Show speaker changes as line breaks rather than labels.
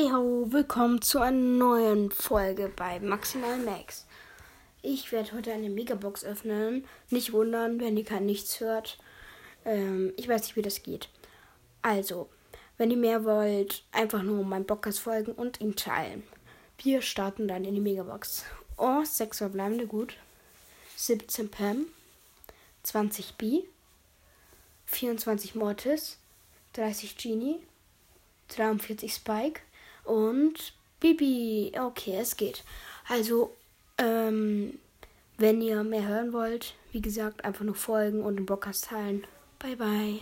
Hey ho, willkommen zu einer neuen Folge bei Maximal Max. Ich werde heute eine Megabox öffnen. Nicht wundern, wenn ihr kein nichts hört. Ähm, ich weiß nicht, wie das geht. Also, wenn ihr mehr wollt, einfach nur meinem Podcast folgen und ihn teilen. Wir starten dann in die Megabox. Oh, 6 verbleibende, gut. 17 Pam, 20 B, 24 Mortis, 30 Genie, 43 Spike und Bibi. Okay, es geht. Also, ähm, wenn ihr mehr hören wollt, wie gesagt, einfach nur folgen und den Podcast teilen. Bye, bye.